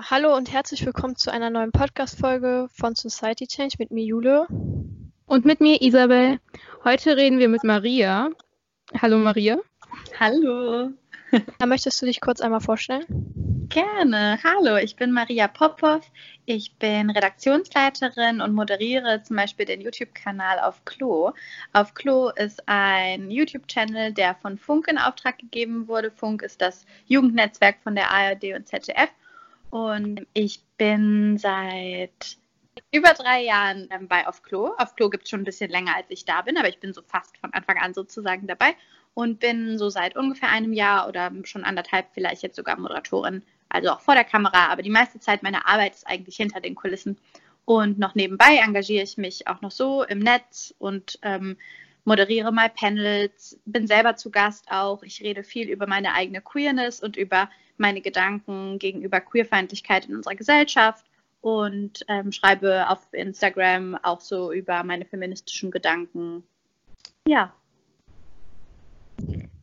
Ja, hallo und herzlich willkommen zu einer neuen Podcast-Folge von Society Change mit mir Jule. Und mit mir Isabel. Heute reden wir mit Maria. Hallo Maria. Hallo. Da möchtest du dich kurz einmal vorstellen? Gerne. Hallo, ich bin Maria Popov. Ich bin Redaktionsleiterin und moderiere zum Beispiel den YouTube-Kanal auf Klo. Auf Klo ist ein YouTube-Channel, der von Funk in Auftrag gegeben wurde. Funk ist das Jugendnetzwerk von der ARD und ZDF. Und ich bin seit über drei Jahren bei Auf Klo. Auf Klo gibt es schon ein bisschen länger, als ich da bin, aber ich bin so fast von Anfang an sozusagen dabei und bin so seit ungefähr einem Jahr oder schon anderthalb vielleicht jetzt sogar Moderatorin also auch vor der Kamera, aber die meiste Zeit meiner Arbeit ist eigentlich hinter den Kulissen. Und noch nebenbei engagiere ich mich auch noch so im Netz und ähm, moderiere mal Panels, bin selber zu Gast auch. Ich rede viel über meine eigene Queerness und über meine Gedanken gegenüber Queerfeindlichkeit in unserer Gesellschaft und ähm, schreibe auf Instagram auch so über meine feministischen Gedanken. Ja.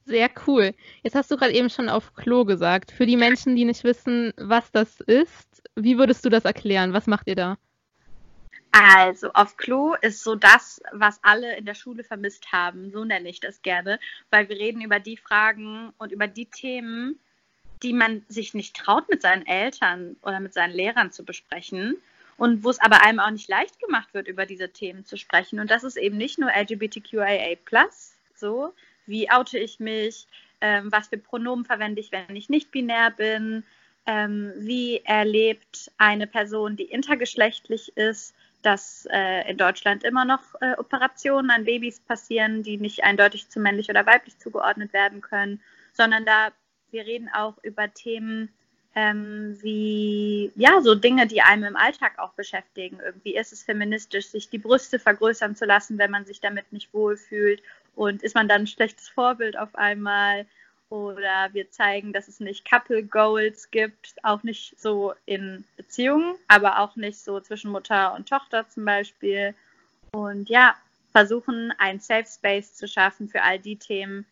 Sehr cool. Jetzt hast du gerade eben schon auf Klo gesagt. Für die Menschen, die nicht wissen, was das ist, wie würdest du das erklären? Was macht ihr da? Also, auf Klo ist so das, was alle in der Schule vermisst haben. So nenne ich das gerne, weil wir reden über die Fragen und über die Themen, die man sich nicht traut, mit seinen Eltern oder mit seinen Lehrern zu besprechen. Und wo es aber einem auch nicht leicht gemacht wird, über diese Themen zu sprechen. Und das ist eben nicht nur LGBTQIA, so, wie oute ich mich, ähm, was für Pronomen verwende ich, wenn ich nicht binär bin, ähm, wie erlebt eine Person, die intergeschlechtlich ist, dass äh, in Deutschland immer noch äh, Operationen an Babys passieren, die nicht eindeutig zu männlich oder weiblich zugeordnet werden können, sondern da wir reden auch über Themen ähm, wie ja so Dinge, die einem im Alltag auch beschäftigen. Irgendwie ist es feministisch, sich die Brüste vergrößern zu lassen, wenn man sich damit nicht wohlfühlt und ist man dann ein schlechtes Vorbild auf einmal? Oder wir zeigen, dass es nicht Couple Goals gibt, auch nicht so in Beziehungen, aber auch nicht so zwischen Mutter und Tochter zum Beispiel. Und ja, versuchen, ein Safe Space zu schaffen für all die Themen,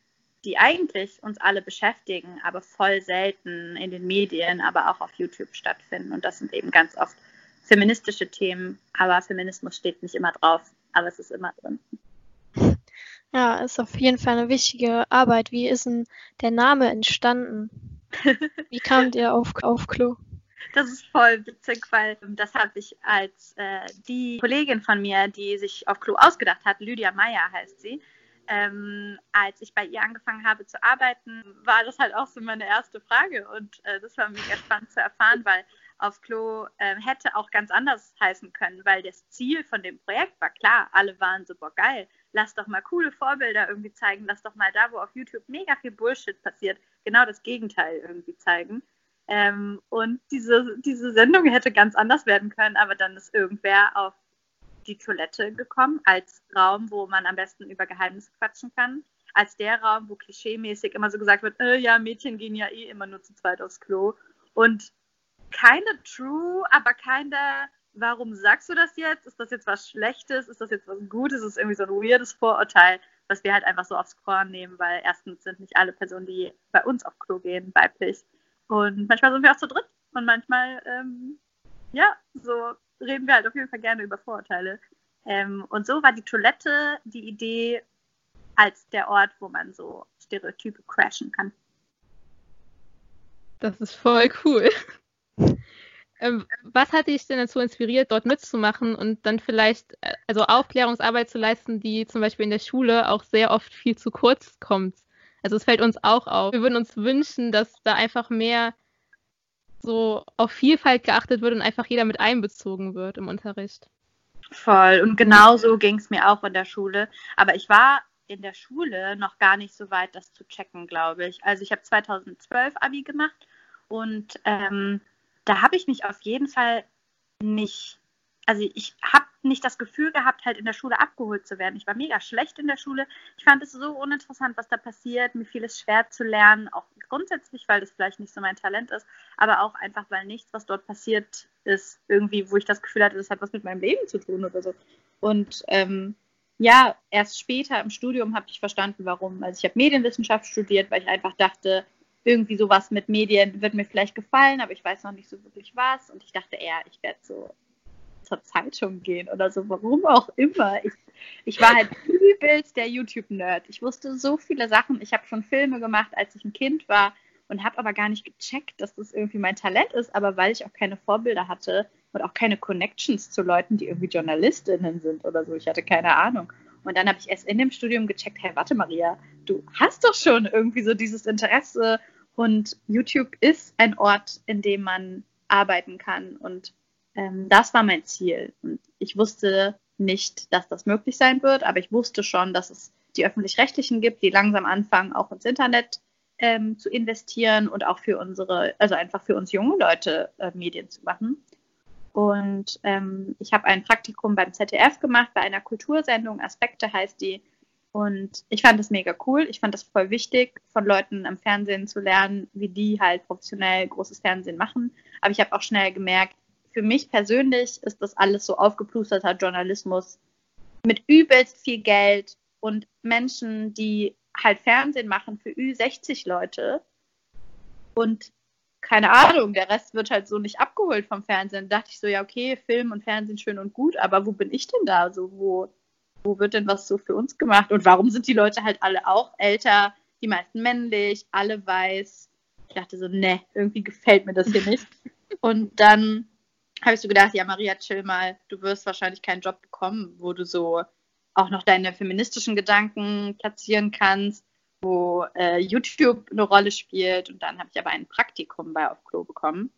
die eigentlich uns alle beschäftigen, aber voll selten in den Medien, aber auch auf YouTube stattfinden. Und das sind eben ganz oft feministische Themen, aber Feminismus steht nicht immer drauf, aber es ist immer drin. Ja, ist auf jeden Fall eine wichtige Arbeit. Wie ist denn der Name entstanden? Wie kamt ihr auf, auf Klo? Das ist voll witzig, weil das habe ich als äh, die Kollegin von mir, die sich auf Klo ausgedacht hat, Lydia Meyer heißt sie, ähm, als ich bei ihr angefangen habe zu arbeiten, war das halt auch so meine erste Frage und äh, das war mega spannend zu erfahren, weil auf Klo äh, hätte auch ganz anders heißen können, weil das Ziel von dem Projekt war klar, alle waren so, geil, lass doch mal coole Vorbilder irgendwie zeigen, lass doch mal da, wo auf YouTube mega viel Bullshit passiert, genau das Gegenteil irgendwie zeigen. Ähm, und diese, diese Sendung hätte ganz anders werden können, aber dann ist irgendwer auf die Toilette gekommen als Raum, wo man am besten über Geheimnisse quatschen kann. Als der Raum, wo klischeemäßig immer so gesagt wird, äh, ja, Mädchen gehen ja eh immer nur zu zweit aufs Klo. Und keine True, aber keine, warum sagst du das jetzt? Ist das jetzt was Schlechtes? Ist das jetzt was Gutes? Ist irgendwie so ein weirdes Vorurteil, was wir halt einfach so aufs Korn nehmen, weil erstens sind nicht alle Personen, die bei uns auf Klo gehen, weiblich. Und manchmal sind wir auch zu dritt und manchmal, ähm, ja, so reden wir halt auf jeden Fall gerne über Vorurteile. Ähm, und so war die Toilette die Idee als der Ort, wo man so Stereotype crashen kann. Das ist voll cool. Ähm, was hat dich denn dazu inspiriert, dort mitzumachen und dann vielleicht äh, also Aufklärungsarbeit zu leisten, die zum Beispiel in der Schule auch sehr oft viel zu kurz kommt? Also es fällt uns auch auf. Wir würden uns wünschen, dass da einfach mehr so auf Vielfalt geachtet wird und einfach jeder mit einbezogen wird im Unterricht. Voll. Und genauso ging es mir auch in der Schule. Aber ich war in der Schule noch gar nicht so weit, das zu checken, glaube ich. Also ich habe 2012 Abi gemacht und ähm, da habe ich mich auf jeden Fall nicht, also ich habe nicht das Gefühl gehabt, halt in der Schule abgeholt zu werden. Ich war mega schlecht in der Schule. Ich fand es so uninteressant, was da passiert. Mir fiel es schwer zu lernen, auch grundsätzlich, weil das vielleicht nicht so mein Talent ist, aber auch einfach, weil nichts, was dort passiert ist, irgendwie, wo ich das Gefühl hatte, das hat was mit meinem Leben zu tun oder so. Und ähm, ja, erst später im Studium habe ich verstanden, warum. Also ich habe Medienwissenschaft studiert, weil ich einfach dachte, irgendwie sowas mit Medien wird mir vielleicht gefallen, aber ich weiß noch nicht so wirklich was. Und ich dachte eher, ich werde so zur Zeitung gehen oder so, warum auch immer. Ich, ich war halt übelst der YouTube-Nerd. Ich wusste so viele Sachen. Ich habe schon Filme gemacht, als ich ein Kind war und habe aber gar nicht gecheckt, dass das irgendwie mein Talent ist. Aber weil ich auch keine Vorbilder hatte und auch keine Connections zu Leuten, die irgendwie Journalistinnen sind oder so, ich hatte keine Ahnung. Und dann habe ich erst in dem Studium gecheckt, hey, warte Maria, du hast doch schon irgendwie so dieses Interesse und YouTube ist ein Ort, in dem man arbeiten kann und ähm, das war mein Ziel. Und ich wusste nicht, dass das möglich sein wird, aber ich wusste schon, dass es die öffentlich-rechtlichen gibt, die langsam anfangen, auch ins Internet ähm, zu investieren und auch für unsere, also einfach für uns junge Leute äh, Medien zu machen. Und ähm, ich habe ein Praktikum beim ZDF gemacht, bei einer Kultursendung, Aspekte heißt die. Und ich fand das mega cool. Ich fand das voll wichtig, von Leuten am Fernsehen zu lernen, wie die halt professionell großes Fernsehen machen. Aber ich habe auch schnell gemerkt, für mich persönlich ist das alles so aufgeplusterter Journalismus mit übelst viel Geld und Menschen, die halt Fernsehen machen für Ü60 Leute und keine Ahnung, der Rest wird halt so nicht abgeholt vom Fernsehen. Da dachte ich so, ja, okay, Film und Fernsehen schön und gut, aber wo bin ich denn da? So, wo, wo wird denn was so für uns gemacht? Und warum sind die Leute halt alle auch älter, die meisten männlich, alle weiß? Ich dachte so, ne, irgendwie gefällt mir das hier nicht. Und dann habe ich so gedacht, ja, Maria, chill mal, du wirst wahrscheinlich keinen Job bekommen, wo du so auch noch deine feministischen Gedanken platzieren kannst, wo äh, YouTube eine Rolle spielt. Und dann habe ich aber ein Praktikum bei Auf Klo bekommen.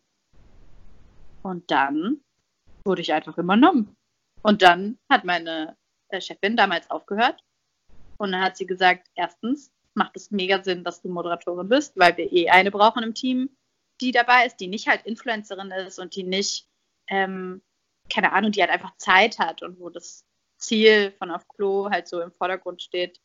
Und dann wurde ich einfach übernommen. Und dann hat meine äh, Chefin damals aufgehört. Und dann hat sie gesagt, erstens macht es mega Sinn, dass du Moderatorin bist, weil wir eh eine brauchen im Team, die dabei ist, die nicht halt Influencerin ist und die nicht ähm, keine Ahnung, die halt einfach Zeit hat und wo das Ziel von auf Klo halt so im Vordergrund steht.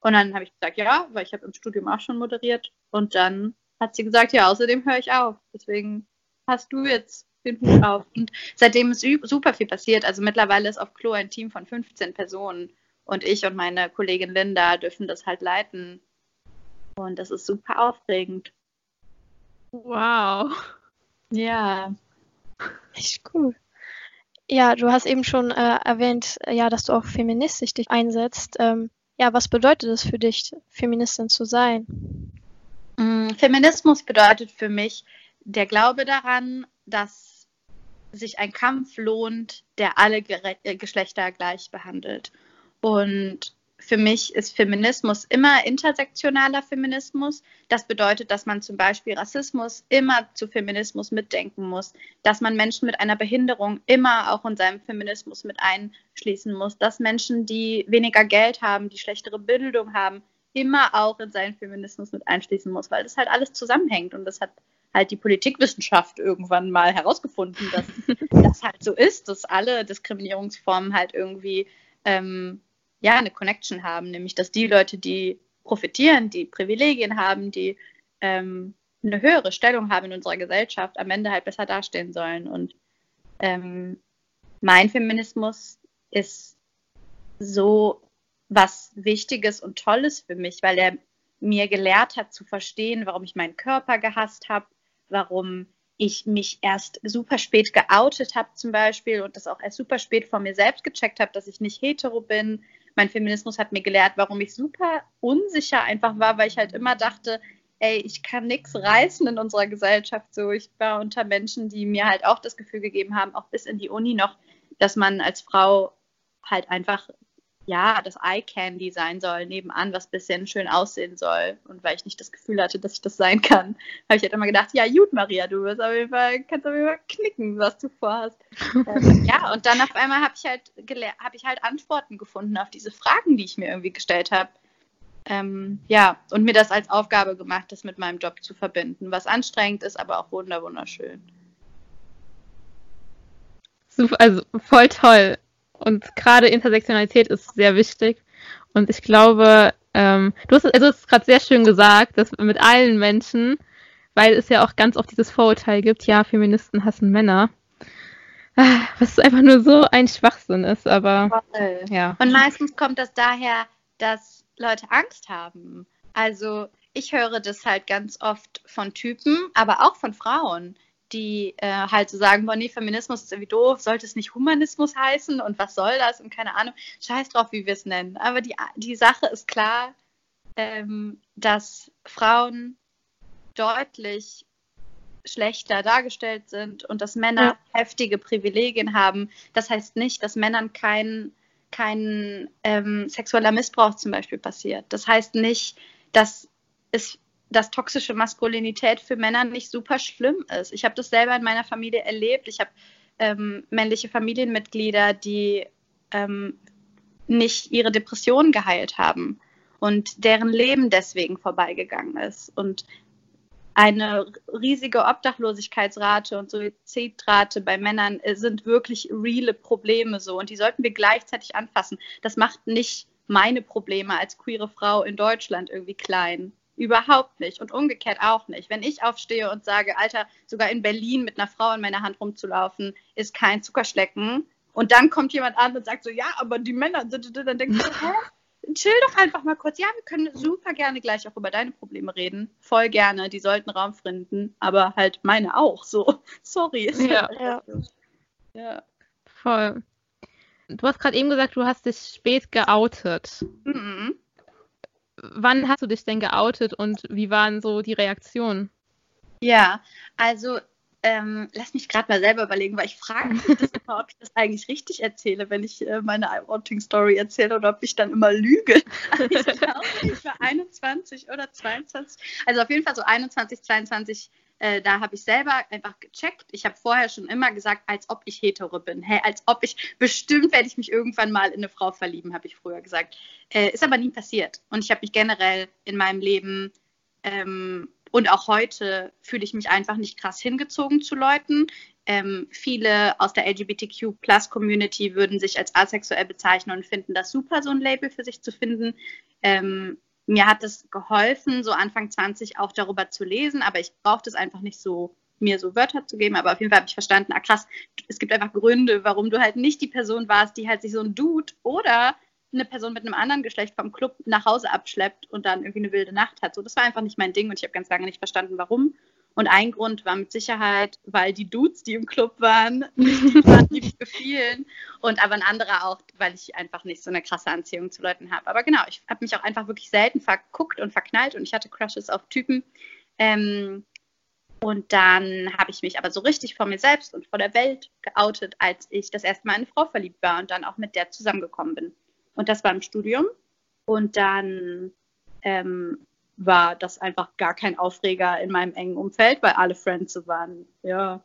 Und dann habe ich gesagt, ja, weil ich habe im Studium auch schon moderiert. Und dann hat sie gesagt, ja, außerdem höre ich auf. Deswegen hast du jetzt den Hut auf. Und seitdem ist super viel passiert. Also mittlerweile ist auf Klo ein Team von 15 Personen. Und ich und meine Kollegin Linda dürfen das halt leiten. Und das ist super aufregend. Wow. Ja. Echt cool. Ja, du hast eben schon äh, erwähnt, äh, ja, dass du auch feministisch dich einsetzt. Ähm, ja, was bedeutet es für dich, Feministin zu sein? Mm, Feminismus bedeutet für mich der Glaube daran, dass sich ein Kampf lohnt, der alle äh, Geschlechter gleich behandelt. Und für mich ist Feminismus immer intersektionaler Feminismus. Das bedeutet, dass man zum Beispiel Rassismus immer zu Feminismus mitdenken muss, dass man Menschen mit einer Behinderung immer auch in seinem Feminismus mit einschließen muss, dass Menschen, die weniger Geld haben, die schlechtere Bildung haben, immer auch in seinen Feminismus mit einschließen muss, weil das halt alles zusammenhängt und das hat halt die Politikwissenschaft irgendwann mal herausgefunden, dass das halt so ist, dass alle Diskriminierungsformen halt irgendwie ähm, ja eine Connection haben, nämlich dass die Leute, die profitieren, die Privilegien haben, die ähm, eine höhere Stellung haben in unserer Gesellschaft, am Ende halt besser dastehen sollen. Und ähm, mein Feminismus ist so was Wichtiges und Tolles für mich, weil er mir gelehrt hat zu verstehen, warum ich meinen Körper gehasst habe, warum ich mich erst super spät geoutet habe zum Beispiel und das auch erst super spät vor mir selbst gecheckt habe, dass ich nicht hetero bin, mein Feminismus hat mir gelehrt, warum ich super unsicher einfach war, weil ich halt immer dachte, ey, ich kann nichts reißen in unserer Gesellschaft. So, ich war unter Menschen, die mir halt auch das Gefühl gegeben haben, auch bis in die Uni noch, dass man als Frau halt einfach ja, das Eye Candy sein soll, nebenan, was ein bisschen schön aussehen soll. Und weil ich nicht das Gefühl hatte, dass ich das sein kann, habe ich halt immer gedacht, ja, gut, Maria, du wirst auf jeden Fall, kannst auf jeden Fall knicken, was du vorhast. ähm, ja, und dann auf einmal habe ich halt habe ich halt Antworten gefunden auf diese Fragen, die ich mir irgendwie gestellt habe. Ähm, ja, und mir das als Aufgabe gemacht, das mit meinem Job zu verbinden, was anstrengend ist, aber auch wunderschön. Super, also voll toll. Und gerade Intersektionalität ist sehr wichtig. Und ich glaube, ähm, du hast, also es gerade sehr schön gesagt, dass mit allen Menschen, weil es ja auch ganz oft dieses Vorurteil gibt, ja, Feministen hassen Männer. Ah, was einfach nur so ein Schwachsinn ist, aber Voll. ja. Und meistens kommt das daher, dass Leute Angst haben. Also ich höre das halt ganz oft von Typen, aber auch von Frauen, die äh, halt so sagen, boah, nee, Feminismus ist irgendwie doof, sollte es nicht Humanismus heißen und was soll das und keine Ahnung, scheiß drauf, wie wir es nennen. Aber die, die Sache ist klar, ähm, dass Frauen deutlich schlechter dargestellt sind und dass Männer ja. heftige Privilegien haben. Das heißt nicht, dass Männern kein, kein ähm, sexueller Missbrauch zum Beispiel passiert. Das heißt nicht, dass es dass toxische Maskulinität für Männer nicht super schlimm ist. Ich habe das selber in meiner Familie erlebt. Ich habe ähm, männliche Familienmitglieder, die ähm, nicht ihre Depressionen geheilt haben und deren Leben deswegen vorbeigegangen ist. Und eine riesige Obdachlosigkeitsrate und Suizidrate bei Männern sind wirklich reale Probleme so und die sollten wir gleichzeitig anfassen. Das macht nicht meine Probleme als queere Frau in Deutschland irgendwie klein. Überhaupt nicht. Und umgekehrt auch nicht. Wenn ich aufstehe und sage, Alter, sogar in Berlin mit einer Frau in meiner Hand rumzulaufen, ist kein Zuckerschlecken. Und dann kommt jemand an und sagt so, ja, aber die Männer, dann denke ich so, hä? chill doch einfach mal kurz. Ja, wir können super gerne gleich auch über deine Probleme reden. Voll gerne. Die sollten Raum finden, aber halt meine auch. So, sorry. Ja, ja. ja. Voll. Du hast gerade eben gesagt, du hast dich spät geoutet. Mhm. Wann hast du dich denn geoutet und wie waren so die Reaktionen? Ja, also ähm, lass mich gerade mal selber überlegen, weil ich frage mich das immer, ob ich das eigentlich richtig erzähle, wenn ich äh, meine Outing-Story erzähle oder ob ich dann immer lüge. Also ich glaube, ich war 21 oder 22. Also auf jeden Fall so 21, 22. Äh, da habe ich selber einfach gecheckt. Ich habe vorher schon immer gesagt, als ob ich hetero bin. Hey, als ob ich, bestimmt werde ich mich irgendwann mal in eine Frau verlieben, habe ich früher gesagt. Äh, ist aber nie passiert. Und ich habe mich generell in meinem Leben ähm, und auch heute fühle ich mich einfach nicht krass hingezogen zu Leuten. Ähm, viele aus der LGBTQ-Plus-Community würden sich als asexuell bezeichnen und finden das super, so ein Label für sich zu finden. Ähm, mir hat es geholfen, so Anfang 20 auch darüber zu lesen, aber ich brauchte es einfach nicht so, mir so Wörter zu geben. Aber auf jeden Fall habe ich verstanden, ah krass, es gibt einfach Gründe, warum du halt nicht die Person warst, die halt sich so ein Dude oder eine Person mit einem anderen Geschlecht vom Club nach Hause abschleppt und dann irgendwie eine wilde Nacht hat. So, das war einfach nicht mein Ding und ich habe ganz lange nicht verstanden, warum. Und ein Grund war mit Sicherheit, weil die Dudes, die im Club waren, nicht waren, die gefielen. Und aber ein anderer auch, weil ich einfach nicht so eine krasse Anziehung zu Leuten habe. Aber genau, ich habe mich auch einfach wirklich selten verguckt und verknallt und ich hatte Crushes auf Typen. Ähm, und dann habe ich mich aber so richtig vor mir selbst und vor der Welt geoutet, als ich das erste Mal in eine Frau verliebt war und dann auch mit der zusammengekommen bin. Und das war im Studium. Und dann ähm, war das einfach gar kein Aufreger in meinem engen Umfeld, weil alle Friends so waren, ja.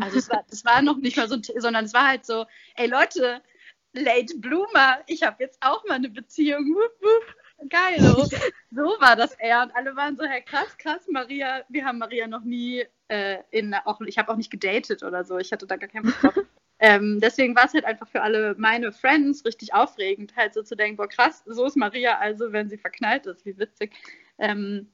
Also es war, das war noch nicht mal so, sondern es war halt so, ey Leute, Late Bloomer, ich habe jetzt auch mal eine Beziehung. Wupp, wupp. Geil, so. so war das eher. Und alle waren so, hey, krass, krass, Maria, wir haben Maria noch nie äh, in, auch, ich habe auch nicht gedatet oder so. Ich hatte da gar keinen Bock drauf. Ähm, deswegen war es halt einfach für alle meine Friends richtig aufregend, halt so zu denken, boah krass, so ist Maria also, wenn sie verknallt ist, wie witzig. Ähm,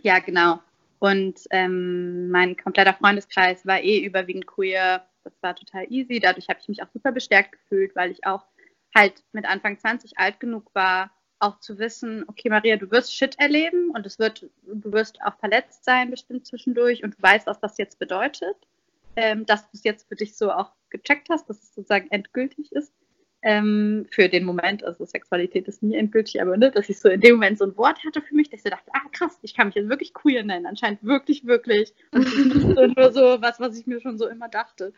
ja, genau. Und ähm, mein kompletter Freundeskreis war eh überwiegend queer. Das war total easy. Dadurch habe ich mich auch super bestärkt gefühlt, weil ich auch halt mit Anfang 20 alt genug war, auch zu wissen, okay, Maria, du wirst Shit erleben und es wird, du wirst auch verletzt sein bestimmt zwischendurch und du weißt, was das jetzt bedeutet ähm, dass du es jetzt für dich so auch gecheckt hast, dass es sozusagen endgültig ist. Ähm, für den Moment, also Sexualität ist nie endgültig, aber ne, dass ich so in dem Moment so ein Wort hatte für mich, dass ich so dachte, ah krass, ich kann mich jetzt wirklich queer nennen, anscheinend wirklich, wirklich. Und nur so was, was ich mir schon so immer dachte.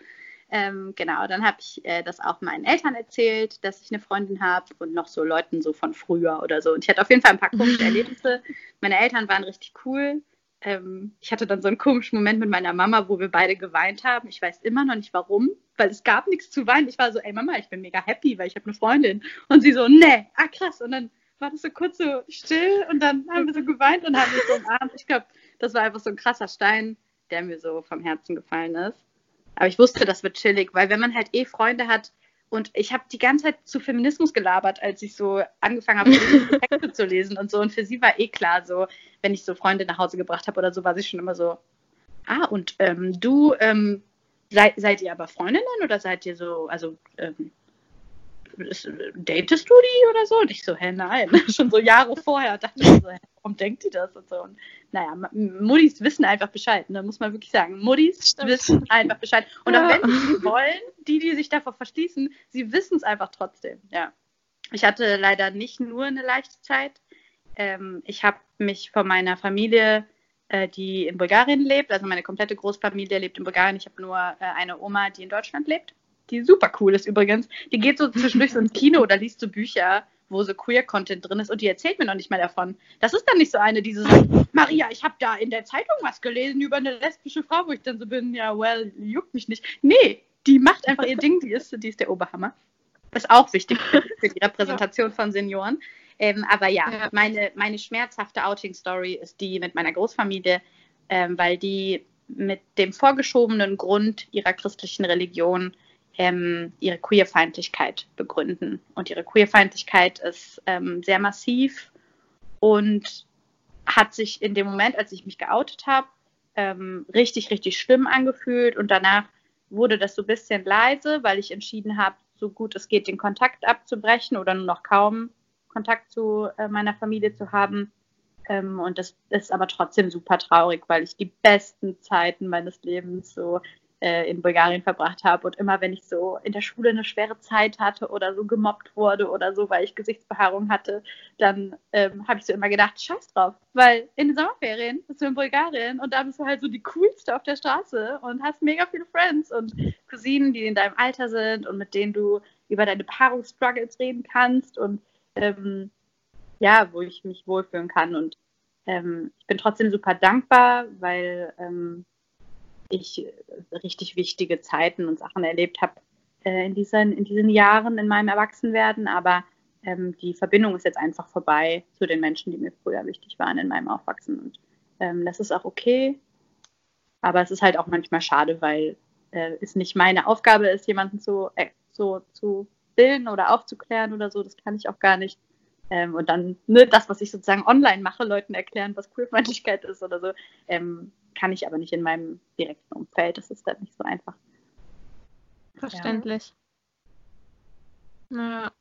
Ähm, genau, dann habe ich äh, das auch meinen Eltern erzählt, dass ich eine Freundin habe und noch so Leuten so von früher oder so. Und ich hatte auf jeden Fall ein paar komische Erlebnisse. Meine Eltern waren richtig cool ähm, ich hatte dann so einen komischen Moment mit meiner Mama, wo wir beide geweint haben. Ich weiß immer noch nicht warum, weil es gab nichts zu weinen. Ich war so, ey Mama, ich bin mega happy, weil ich habe eine Freundin. Und sie so, nee, ah krass. Und dann war das so kurz so still und dann haben wir so geweint und haben uns so umarmt. Ich glaube, das war einfach so ein krasser Stein, der mir so vom Herzen gefallen ist. Aber ich wusste, das wird chillig, weil wenn man halt eh Freunde hat, und ich habe die ganze Zeit zu Feminismus gelabert, als ich so angefangen habe, Texte zu lesen und so. Und für sie war eh klar, so, wenn ich so Freunde nach Hause gebracht habe oder so, war sie schon immer so, ah, und ähm, du, ähm, seid, seid ihr aber Freundinnen oder seid ihr so, also, ähm, datest du die oder so? Und ich so, hä, nein. Schon so Jahre vorher dachte ich so, hä, warum denkt die das und so. Und naja, Muddis wissen einfach Bescheid, ne? muss man wirklich sagen. Muddis wissen einfach Bescheid. Und auch wenn sie wollen, die, die sich davor verschließen, sie wissen es einfach trotzdem, ja. Ich hatte leider nicht nur eine leichte Zeit. Ähm, ich habe mich von meiner Familie äh, die in Bulgarien lebt. Also meine komplette Großfamilie lebt in Bulgarien. Ich habe nur äh, eine Oma, die in Deutschland lebt. Die super cool ist übrigens. Die geht so zwischendurch so ins Kino oder liest so Bücher, wo so Queer-Content drin ist und die erzählt mir noch nicht mal davon. Das ist dann nicht so eine, die so sagt, Maria, ich habe da in der Zeitung was gelesen über eine lesbische Frau, wo ich dann so bin, ja, well, juckt mich nicht. Nee, die macht einfach ihr Ding, die ist, die ist der Oberhammer. Ist auch wichtig für die Repräsentation von Senioren. Ähm, aber ja, ja, Meine, meine schmerzhafte Outing-Story ist die mit meiner Großfamilie, ähm, weil die mit dem vorgeschobenen Grund ihrer christlichen Religion ähm, ihre Queerfeindlichkeit begründen. Und ihre Queerfeindlichkeit ist ähm, sehr massiv und hat sich in dem Moment, als ich mich geoutet habe, ähm, richtig, richtig schlimm angefühlt. Und danach wurde das so ein bisschen leise, weil ich entschieden habe, so gut es geht, den Kontakt abzubrechen oder nur noch kaum Kontakt zu äh, meiner Familie zu haben. Ähm, und das ist aber trotzdem super traurig, weil ich die besten Zeiten meines Lebens so äh, in Bulgarien verbracht habe. Und immer wenn ich so in der Schule eine schwere Zeit hatte oder so gemobbt wurde oder so, weil ich Gesichtsbehaarung hatte, dann ähm, habe ich so immer gedacht, scheiß drauf. Weil in den Sommerferien bist du in Bulgarien und da bist du halt so die coolste auf der Straße und hast mega viele Friends und Cousinen, die in deinem Alter sind und mit denen du über deine Paarungsstruggles reden kannst und ähm, ja, wo ich mich wohlfühlen kann. Und ähm, ich bin trotzdem super dankbar, weil ähm, ich richtig wichtige Zeiten und Sachen erlebt habe äh, in, diesen, in diesen Jahren in meinem Erwachsenwerden. Aber ähm, die Verbindung ist jetzt einfach vorbei zu den Menschen, die mir früher wichtig waren in meinem Aufwachsen. Und ähm, das ist auch okay. Aber es ist halt auch manchmal schade, weil äh, es nicht meine Aufgabe ist, jemanden zu, äh, so zu bilden oder aufzuklären oder so, das kann ich auch gar nicht. Ähm, und dann ne, das, was ich sozusagen online mache, Leuten erklären, was Queerfeindlichkeit ist oder so, ähm, kann ich aber nicht in meinem direkten Umfeld. Das ist halt nicht so einfach. Verständlich. Ja.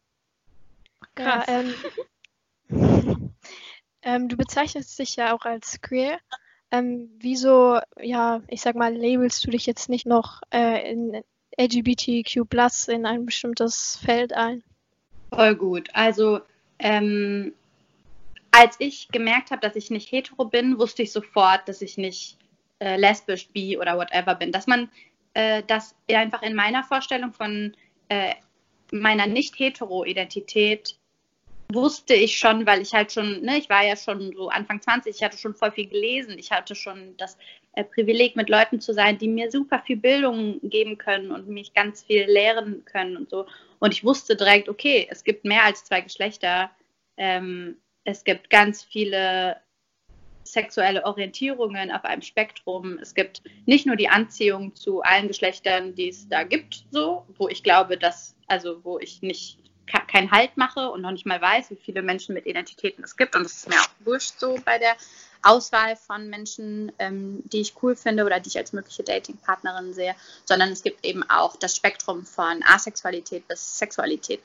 Krass. Ja, ähm, ähm, du bezeichnest dich ja auch als queer. Ähm, wieso, ja, ich sag mal, labelst du dich jetzt nicht noch äh, in LGBTQ in ein bestimmtes Feld ein? Voll gut. Also ähm, als ich gemerkt habe, dass ich nicht hetero bin, wusste ich sofort, dass ich nicht äh, lesbisch, bi oder whatever bin. Dass man äh, das einfach in meiner Vorstellung von äh, meiner nicht-hetero-Identität wusste ich schon, weil ich halt schon, ne, ich war ja schon so Anfang 20, ich hatte schon voll viel gelesen, ich hatte schon das äh, Privileg, mit Leuten zu sein, die mir super viel Bildung geben können und mich ganz viel lehren können und so. Und ich wusste direkt, okay, es gibt mehr als zwei Geschlechter. Ähm, es gibt ganz viele sexuelle Orientierungen auf einem Spektrum. Es gibt nicht nur die Anziehung zu allen Geschlechtern, die es da gibt, so, wo ich glaube, dass, also wo ich nicht keinen Halt mache und noch nicht mal weiß, wie viele Menschen mit Identitäten es gibt. Und das ist mir auch wurscht so bei der Auswahl von Menschen, ähm, die ich cool finde oder die ich als mögliche Datingpartnerin sehe, sondern es gibt eben auch das Spektrum von Asexualität bis Sexualität.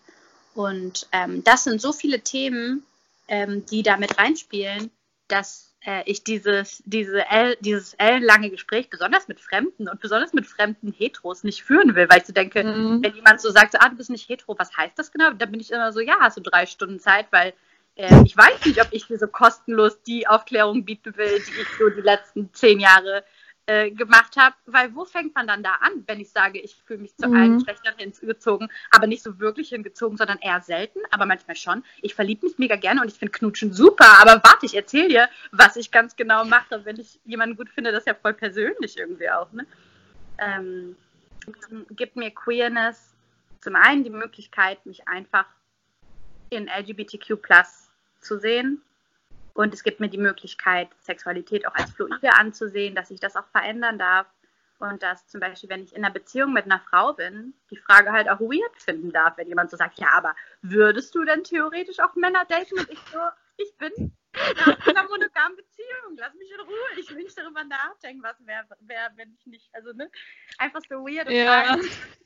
Und ähm, das sind so viele Themen, ähm, die da mit reinspielen, dass äh, ich dieses, diese L, dieses ellenlange Gespräch besonders mit Fremden und besonders mit fremden Heteros nicht führen will, weil ich so denke, mhm. wenn jemand so sagt, so, ah, du bist nicht hetero, was heißt das genau? Dann bin ich immer so, ja, hast du drei Stunden Zeit, weil äh, ich weiß nicht, ob ich dir so kostenlos die Aufklärung bieten will, die ich so die letzten zehn Jahre äh, gemacht habe, weil wo fängt man dann da an, wenn ich sage, ich fühle mich zu mhm. allen Geschlechtern hingezogen, aber nicht so wirklich hingezogen, sondern eher selten, aber manchmal schon. Ich verliebe mich mega gerne und ich finde Knutschen super, aber warte, ich erzähle dir, was ich ganz genau mache, wenn ich jemanden gut finde, das ist ja voll persönlich irgendwie auch. Ne? Ähm, gibt mir Queerness zum einen die Möglichkeit, mich einfach in LGBTQ zu sehen und es gibt mir die Möglichkeit, Sexualität auch als fluide anzusehen, dass ich das auch verändern darf. Und dass zum Beispiel, wenn ich in einer Beziehung mit einer Frau bin, die Frage halt auch weird finden darf, wenn jemand so sagt, ja, aber würdest du denn theoretisch auch Männer daten? Und ich so, ich bin in einer monogamen Beziehung, lass mich in Ruhe, ich will nicht darüber nachdenken, was wäre, wär, wenn ich nicht, also ne, einfach so weird ja. Fragen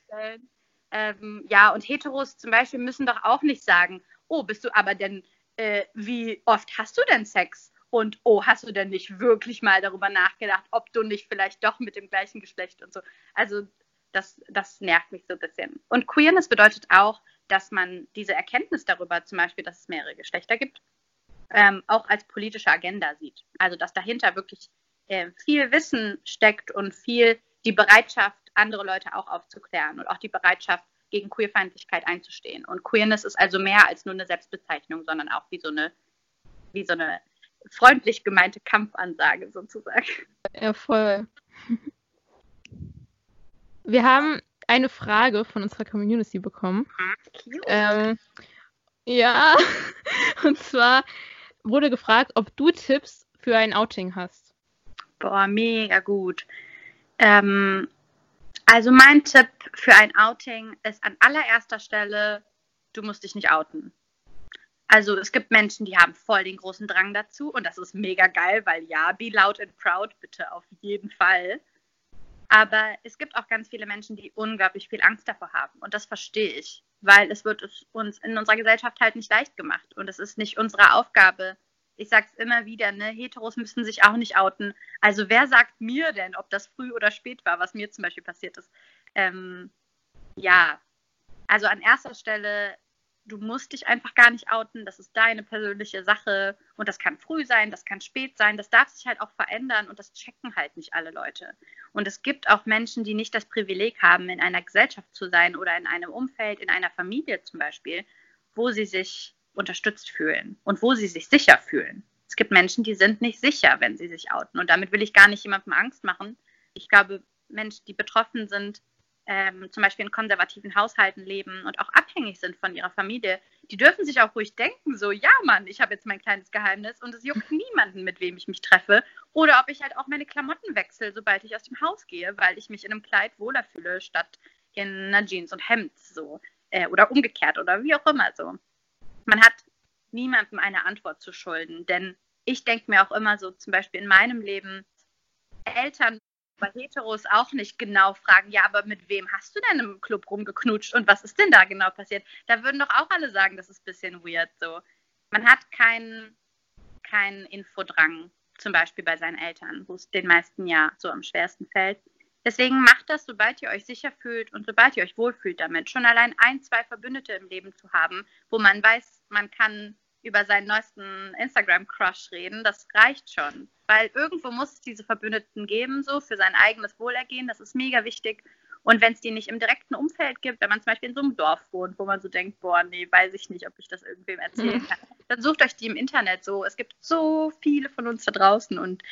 stellen. Ähm, ja, und Heteros zum Beispiel müssen doch auch nicht sagen, oh, bist du aber denn, äh, wie oft hast du denn Sex? Und oh, hast du denn nicht wirklich mal darüber nachgedacht, ob du nicht vielleicht doch mit dem gleichen Geschlecht und so. Also das, das nervt mich so ein bisschen. Und Queerness bedeutet auch, dass man diese Erkenntnis darüber, zum Beispiel, dass es mehrere Geschlechter gibt, ähm, auch als politische Agenda sieht. Also dass dahinter wirklich äh, viel Wissen steckt und viel die Bereitschaft, andere Leute auch aufzuklären und auch die Bereitschaft, gegen Queerfeindlichkeit einzustehen. Und Queerness ist also mehr als nur eine Selbstbezeichnung, sondern auch wie so eine, wie so eine freundlich gemeinte Kampfansage sozusagen. Ja, voll. Wir haben eine Frage von unserer Community bekommen. Ähm, ja, und zwar wurde gefragt, ob du Tipps für ein Outing hast. Boah, mega gut. Ähm, also mein Tipp für ein Outing ist an allererster Stelle, du musst dich nicht outen. Also es gibt Menschen, die haben voll den großen Drang dazu und das ist mega geil, weil ja, be loud and proud, bitte auf jeden Fall. Aber es gibt auch ganz viele Menschen, die unglaublich viel Angst davor haben. Und das verstehe ich, weil es wird uns in unserer Gesellschaft halt nicht leicht gemacht. Und es ist nicht unsere Aufgabe. Ich sage es immer wieder, ne? Heteros müssen sich auch nicht outen. Also wer sagt mir denn, ob das früh oder spät war, was mir zum Beispiel passiert ist? Ähm, ja, also an erster Stelle du musst dich einfach gar nicht outen, das ist deine persönliche Sache und das kann früh sein, das kann spät sein, das darf sich halt auch verändern und das checken halt nicht alle Leute. Und es gibt auch Menschen, die nicht das Privileg haben, in einer Gesellschaft zu sein oder in einem Umfeld, in einer Familie zum Beispiel, wo sie sich unterstützt fühlen und wo sie sich sicher fühlen. Es gibt Menschen, die sind nicht sicher, wenn sie sich outen. Und damit will ich gar nicht jemandem Angst machen. Ich glaube, Menschen, die betroffen sind, ähm, zum Beispiel in konservativen Haushalten leben und auch abhängig sind von ihrer Familie, die dürfen sich auch ruhig denken, so, ja Mann, ich habe jetzt mein kleines Geheimnis und es juckt niemanden, mit wem ich mich treffe. Oder ob ich halt auch meine Klamotten wechsle, sobald ich aus dem Haus gehe, weil ich mich in einem Kleid wohler fühle, statt in einer Jeans und Hemd so. Äh, oder umgekehrt oder wie auch immer so. Man hat niemandem eine Antwort zu schulden, denn ich denke mir auch immer so, zum Beispiel in meinem Leben, Eltern bei Heteros auch nicht genau fragen, ja, aber mit wem hast du denn im Club rumgeknutscht und was ist denn da genau passiert? Da würden doch auch alle sagen, das ist ein bisschen weird so. Man hat keinen kein Infodrang, zum Beispiel bei seinen Eltern, wo es den meisten ja so am schwersten fällt. Deswegen macht das, sobald ihr euch sicher fühlt und sobald ihr euch wohlfühlt damit, schon allein ein, zwei Verbündete im Leben zu haben, wo man weiß, man kann über seinen neuesten Instagram-Crush reden, das reicht schon. Weil irgendwo muss es diese Verbündeten geben, so für sein eigenes Wohlergehen, das ist mega wichtig. Und wenn es die nicht im direkten Umfeld gibt, wenn man zum Beispiel in so einem Dorf wohnt, wo man so denkt, boah, nee, weiß ich nicht, ob ich das irgendwem erzählen kann, dann sucht euch die im Internet so. Es gibt so viele von uns da draußen und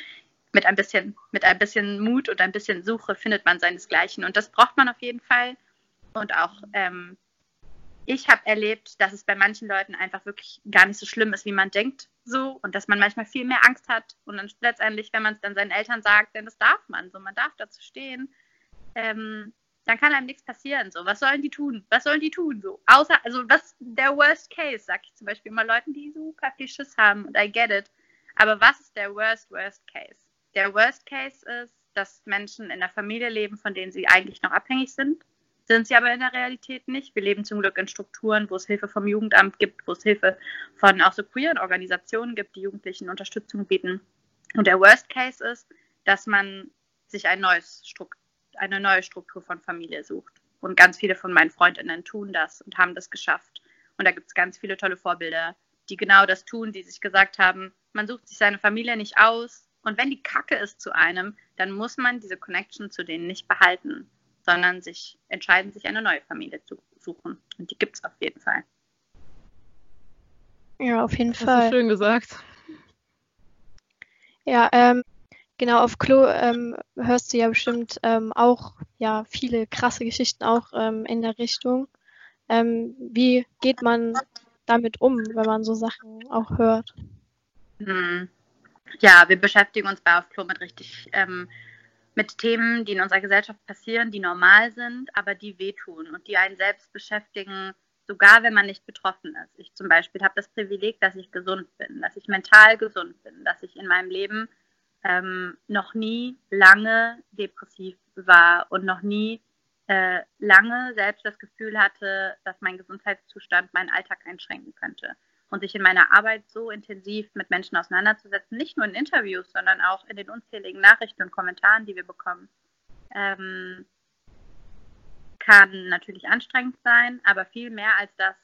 mit ein bisschen, mit ein bisschen Mut und ein bisschen Suche findet man seinesgleichen. Und das braucht man auf jeden Fall. Und auch ähm, ich habe erlebt, dass es bei manchen Leuten einfach wirklich gar nicht so schlimm ist, wie man denkt, so und dass man manchmal viel mehr Angst hat und dann letztendlich, wenn man es dann seinen Eltern sagt, denn das darf man, so man darf dazu stehen, ähm, dann kann einem nichts passieren. So, was sollen die tun? Was sollen die tun? So, außer, also was der Worst Case, sag ich zum Beispiel immer Leuten, die super viel Schiss haben und I get it. Aber was ist der Worst Worst Case? Der Worst Case ist, dass Menschen in einer Familie leben, von denen sie eigentlich noch abhängig sind sind sie aber in der Realität nicht. Wir leben zum Glück in Strukturen, wo es Hilfe vom Jugendamt gibt, wo es Hilfe von auch so queeren Organisationen gibt, die Jugendlichen Unterstützung bieten. Und der Worst Case ist, dass man sich ein neues eine neue Struktur von Familie sucht. Und ganz viele von meinen Freundinnen tun das und haben das geschafft. Und da gibt es ganz viele tolle Vorbilder, die genau das tun, die sich gesagt haben, man sucht sich seine Familie nicht aus. Und wenn die Kacke ist zu einem, dann muss man diese Connection zu denen nicht behalten sondern sich entscheiden, sich eine neue Familie zu suchen. Und die gibt es auf jeden Fall. Ja, auf jeden das Fall. Schön gesagt. Ja, ähm, genau, auf Klo ähm, hörst du ja bestimmt ähm, auch ja viele krasse Geschichten auch ähm, in der Richtung. Ähm, wie geht man damit um, wenn man so Sachen auch hört? Hm. Ja, wir beschäftigen uns bei Auf Klo mit richtig ähm, mit Themen, die in unserer Gesellschaft passieren, die normal sind, aber die wehtun und die einen selbst beschäftigen, sogar wenn man nicht betroffen ist. Ich zum Beispiel habe das Privileg, dass ich gesund bin, dass ich mental gesund bin, dass ich in meinem Leben ähm, noch nie lange depressiv war und noch nie äh, lange selbst das Gefühl hatte, dass mein Gesundheitszustand meinen Alltag einschränken könnte. Und sich in meiner Arbeit so intensiv mit Menschen auseinanderzusetzen, nicht nur in Interviews, sondern auch in den unzähligen Nachrichten und Kommentaren, die wir bekommen, ähm, kann natürlich anstrengend sein, aber viel mehr als das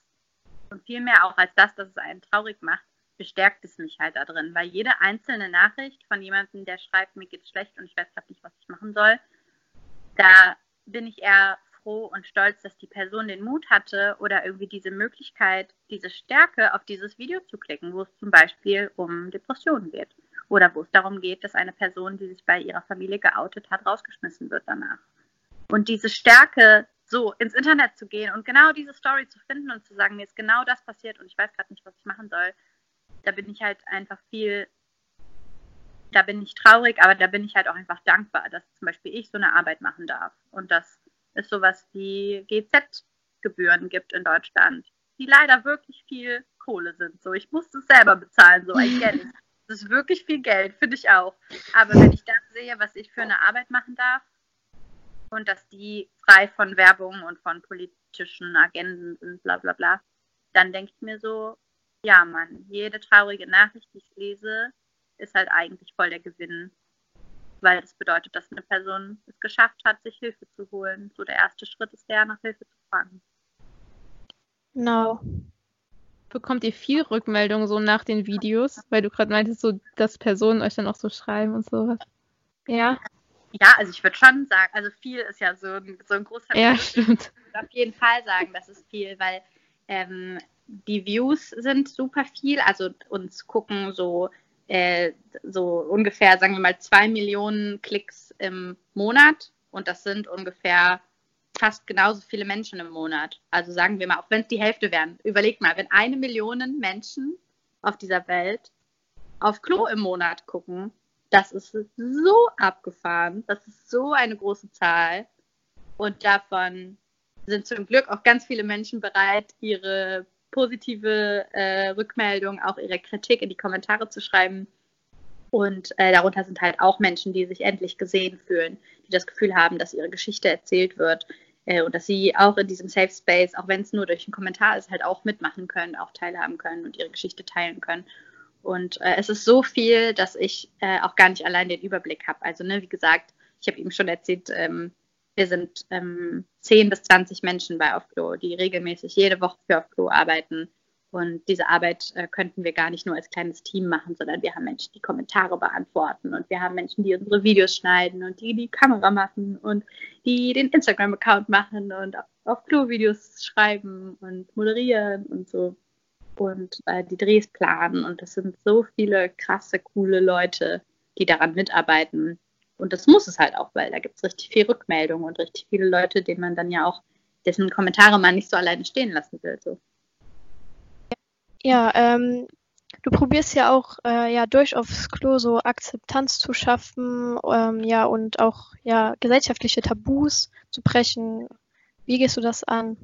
und viel mehr auch als das, dass es einen traurig macht, bestärkt es mich halt da drin, weil jede einzelne Nachricht von jemandem, der schreibt, mir geht's schlecht und ich weiß gerade nicht, was ich machen soll, da bin ich eher froh und stolz, dass die Person den Mut hatte oder irgendwie diese Möglichkeit, diese Stärke auf dieses Video zu klicken, wo es zum Beispiel um Depressionen geht oder wo es darum geht, dass eine Person, die sich bei ihrer Familie geoutet hat, rausgeschmissen wird danach. Und diese Stärke, so ins Internet zu gehen und genau diese Story zu finden und zu sagen, mir ist genau das passiert und ich weiß gerade nicht, was ich machen soll, da bin ich halt einfach viel, da bin ich traurig, aber da bin ich halt auch einfach dankbar, dass zum Beispiel ich so eine Arbeit machen darf. Und dass es sowas wie GZ-Gebühren gibt in Deutschland, die leider wirklich viel Kohle sind. So, ich muss es selber bezahlen, so ein Geld. Das ist wirklich viel Geld, finde ich auch. Aber wenn ich dann sehe, was ich für eine Arbeit machen darf und dass die frei von Werbung und von politischen Agenden sind, bla bla bla, dann denke ich mir so, ja, Mann, jede traurige Nachricht, die ich lese, ist halt eigentlich voll der Gewinn. Weil das bedeutet, dass eine Person es geschafft hat, sich Hilfe zu holen. So der erste Schritt ist der, nach Hilfe zu fragen. Genau. Bekommt ihr viel Rückmeldung so nach den Videos? Weil du gerade meintest, so, dass Personen euch dann auch so schreiben und sowas. Ja. Ja, also ich würde schon sagen, also viel ist ja so ein, so ein großer Ja, stimmt. Ich würde auf jeden Fall sagen, das ist viel, weil ähm, die Views sind super viel. Also uns gucken so, äh, so ungefähr, sagen wir mal, zwei Millionen Klicks im Monat. Und das sind ungefähr fast genauso viele Menschen im Monat. Also sagen wir mal, auch wenn es die Hälfte wären. Überlegt mal, wenn eine Million Menschen auf dieser Welt auf Klo im Monat gucken, das ist so abgefahren. Das ist so eine große Zahl. Und davon sind zum Glück auch ganz viele Menschen bereit, ihre positive äh, Rückmeldung, auch ihre Kritik in die Kommentare zu schreiben. Und äh, darunter sind halt auch Menschen, die sich endlich gesehen fühlen, die das Gefühl haben, dass ihre Geschichte erzählt wird äh, und dass sie auch in diesem Safe Space, auch wenn es nur durch einen Kommentar ist, halt auch mitmachen können, auch teilhaben können und ihre Geschichte teilen können. Und äh, es ist so viel, dass ich äh, auch gar nicht allein den Überblick habe. Also, ne, wie gesagt, ich habe ihm schon erzählt, ähm, wir sind ähm, 10 bis 20 Menschen bei Aufklo, die regelmäßig jede Woche für Aufklo arbeiten. Und diese Arbeit äh, könnten wir gar nicht nur als kleines Team machen, sondern wir haben Menschen, die Kommentare beantworten und wir haben Menschen, die unsere Videos schneiden und die die Kamera machen und die den Instagram-Account machen und auf Klo-Videos schreiben und moderieren und so und äh, die Drehs planen. Und das sind so viele krasse, coole Leute, die daran mitarbeiten. Und das muss es halt auch, weil da gibt es richtig viel Rückmeldung und richtig viele Leute, denen man dann ja auch, dessen Kommentare man nicht so alleine stehen lassen will. So. Ja, ähm, du probierst ja auch äh, ja durch aufs Klo so Akzeptanz zu schaffen, ähm, ja und auch ja gesellschaftliche Tabus zu brechen. Wie gehst du das an?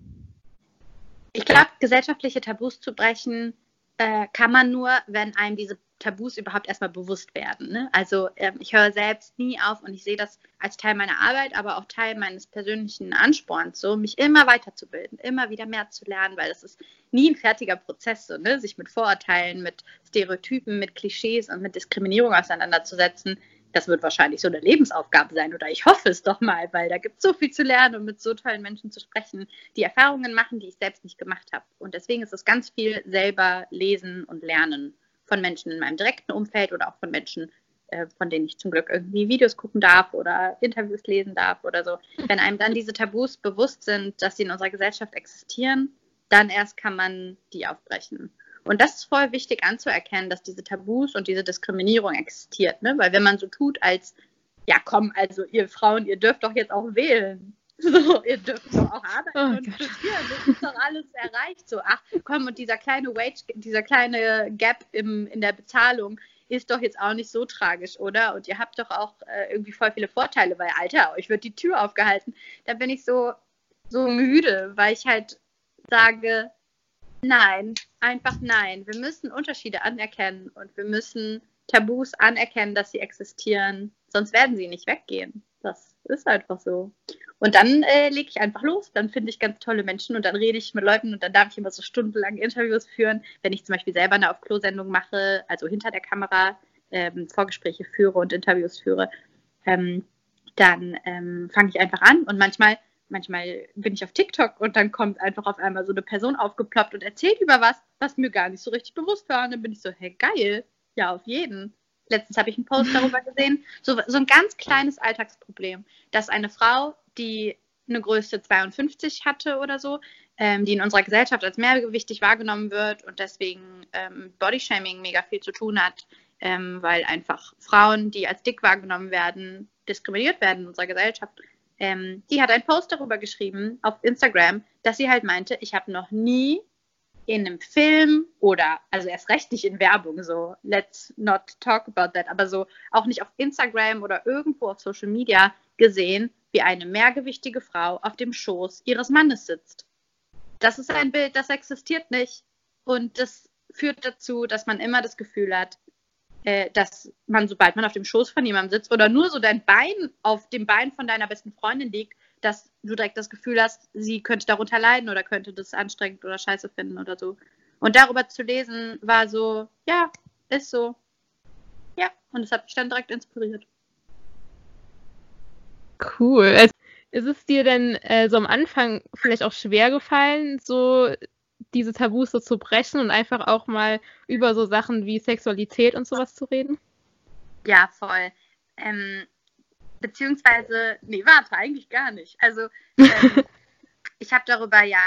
Ich glaube, gesellschaftliche Tabus zu brechen äh, kann man nur, wenn einem diese Tabus überhaupt erstmal bewusst werden. Ne? Also ähm, ich höre selbst nie auf und ich sehe das als Teil meiner Arbeit, aber auch Teil meines persönlichen Ansporns, so mich immer weiterzubilden, immer wieder mehr zu lernen, weil das ist nie ein fertiger Prozess, so, ne? sich mit Vorurteilen, mit Stereotypen, mit Klischees und mit Diskriminierung auseinanderzusetzen. Das wird wahrscheinlich so eine Lebensaufgabe sein oder ich hoffe es doch mal, weil da gibt es so viel zu lernen und mit so tollen Menschen zu sprechen, die Erfahrungen machen, die ich selbst nicht gemacht habe. Und deswegen ist es ganz viel selber lesen und lernen von Menschen in meinem direkten Umfeld oder auch von Menschen, äh, von denen ich zum Glück irgendwie Videos gucken darf oder Interviews lesen darf oder so. Wenn einem dann diese Tabus bewusst sind, dass sie in unserer Gesellschaft existieren, dann erst kann man die aufbrechen. Und das ist voll wichtig anzuerkennen, dass diese Tabus und diese Diskriminierung existiert. Ne? Weil wenn man so tut, als, ja komm, also ihr Frauen, ihr dürft doch jetzt auch wählen. So, ihr dürft doch auch arbeiten oh und studieren. Das ist doch alles erreicht. So, ach komm, und dieser kleine Wage, dieser kleine Gap im, in der Bezahlung ist doch jetzt auch nicht so tragisch, oder? Und ihr habt doch auch äh, irgendwie voll viele Vorteile, weil, Alter, euch wird die Tür aufgehalten. Da bin ich so, so müde, weil ich halt sage, nein, einfach nein. Wir müssen Unterschiede anerkennen und wir müssen Tabus anerkennen, dass sie existieren. Sonst werden sie nicht weggehen. Das ist einfach so. Und dann äh, lege ich einfach los, dann finde ich ganz tolle Menschen und dann rede ich mit Leuten und dann darf ich immer so stundenlang Interviews führen. Wenn ich zum Beispiel selber eine Auf-Klo-Sendung mache, also hinter der Kamera ähm, Vorgespräche führe und Interviews führe, ähm, dann ähm, fange ich einfach an und manchmal, manchmal bin ich auf TikTok und dann kommt einfach auf einmal so eine Person aufgeploppt und erzählt über was, was mir gar nicht so richtig bewusst war. Und dann bin ich so, hey, geil, ja, auf jeden. Letztens habe ich einen Post darüber gesehen, so, so ein ganz kleines Alltagsproblem, dass eine Frau, die eine Größe 52 hatte oder so, ähm, die in unserer Gesellschaft als mehrgewichtig wahrgenommen wird und deswegen ähm, Bodyshaming mega viel zu tun hat, ähm, weil einfach Frauen, die als dick wahrgenommen werden, diskriminiert werden in unserer Gesellschaft. Ähm, die hat einen Post darüber geschrieben auf Instagram, dass sie halt meinte, ich habe noch nie in einem Film oder, also erst recht nicht in Werbung, so, let's not talk about that, aber so auch nicht auf Instagram oder irgendwo auf Social Media gesehen, wie eine mehrgewichtige Frau auf dem Schoß ihres Mannes sitzt. Das ist ein Bild, das existiert nicht. Und das führt dazu, dass man immer das Gefühl hat, äh, dass man, sobald man auf dem Schoß von jemandem sitzt oder nur so dein Bein auf dem Bein von deiner besten Freundin liegt, dass du direkt das Gefühl hast, sie könnte darunter leiden oder könnte das anstrengend oder scheiße finden oder so. Und darüber zu lesen war so, ja, ist so. Ja, und es hat mich dann direkt inspiriert. Cool. Also, ist es dir denn äh, so am Anfang vielleicht auch schwer gefallen, so diese Tabus so zu brechen und einfach auch mal über so Sachen wie Sexualität und sowas zu reden? Ja, voll. Ähm, beziehungsweise, nee, warte, eigentlich gar nicht. Also, ähm, ich habe darüber ja,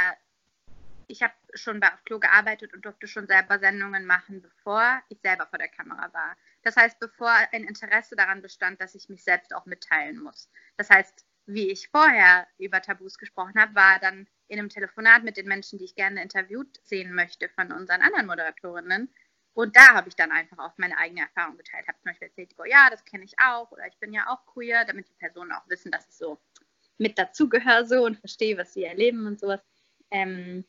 ich habe schon bei Auf Klo gearbeitet und durfte schon selber Sendungen machen, bevor ich selber vor der Kamera war. Das heißt, bevor ein Interesse daran bestand, dass ich mich selbst auch mitteilen muss. Das heißt, wie ich vorher über Tabus gesprochen habe, war dann in einem Telefonat mit den Menschen, die ich gerne interviewt sehen möchte von unseren anderen Moderatorinnen. Und da habe ich dann einfach auch meine eigene Erfahrung geteilt. Habe zum Beispiel erzählt, oh ja, das kenne ich auch oder ich bin ja auch queer, damit die Personen auch wissen, dass ich so mit dazugehöre so und verstehe, was sie erleben und sowas. Ähm,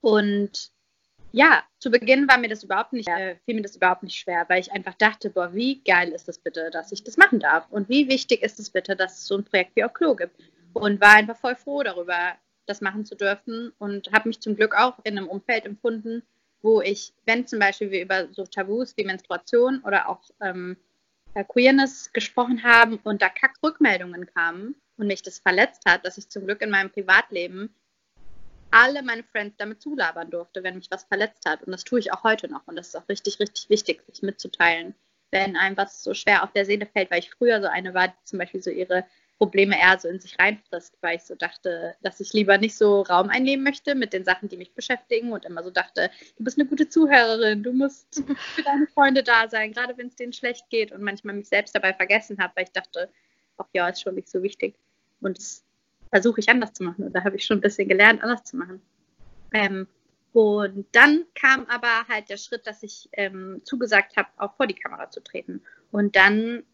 und ja, zu Beginn war mir das überhaupt nicht, äh, fiel mir das überhaupt nicht schwer, weil ich einfach dachte, boah, wie geil ist das bitte, dass ich das machen darf? Und wie wichtig ist es bitte, dass es so ein Projekt wie auf Klo gibt? Und war einfach voll froh darüber, das machen zu dürfen und habe mich zum Glück auch in einem Umfeld empfunden, wo ich, wenn zum Beispiel wir über so Tabus wie Menstruation oder auch ähm, äh, Queerness gesprochen haben und da kack Rückmeldungen kamen und mich das verletzt hat, dass ich zum Glück in meinem Privatleben alle meine Friends damit zulabern durfte, wenn mich was verletzt hat. Und das tue ich auch heute noch. Und das ist auch richtig, richtig wichtig, sich mitzuteilen, wenn einem was so schwer auf der Seele fällt, weil ich früher so eine war, die zum Beispiel so ihre Probleme eher so in sich reinfrisst, weil ich so dachte, dass ich lieber nicht so Raum einnehmen möchte mit den Sachen, die mich beschäftigen und immer so dachte, du bist eine gute Zuhörerin, du musst für deine Freunde da sein, gerade wenn es denen schlecht geht und manchmal mich selbst dabei vergessen habe, weil ich dachte, ach ja, ist schon nicht so wichtig. Und das versuche ich anders zu machen. Und da habe ich schon ein bisschen gelernt, anders zu machen. Ähm, und dann kam aber halt der Schritt, dass ich ähm, zugesagt habe, auch vor die Kamera zu treten. Und dann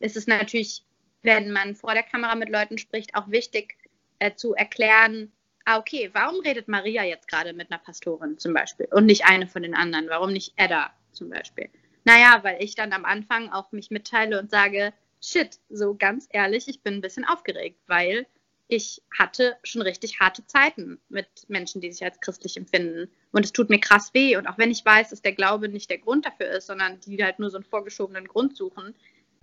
ist es natürlich, wenn man vor der Kamera mit Leuten spricht, auch wichtig äh, zu erklären, ah, okay, warum redet Maria jetzt gerade mit einer Pastorin zum Beispiel und nicht eine von den anderen? Warum nicht Edda zum Beispiel? Naja, weil ich dann am Anfang auch mich mitteile und sage, shit, so ganz ehrlich, ich bin ein bisschen aufgeregt, weil ich hatte schon richtig harte Zeiten mit Menschen, die sich als christlich empfinden. Und es tut mir krass weh. Und auch wenn ich weiß, dass der Glaube nicht der Grund dafür ist, sondern die halt nur so einen vorgeschobenen Grund suchen,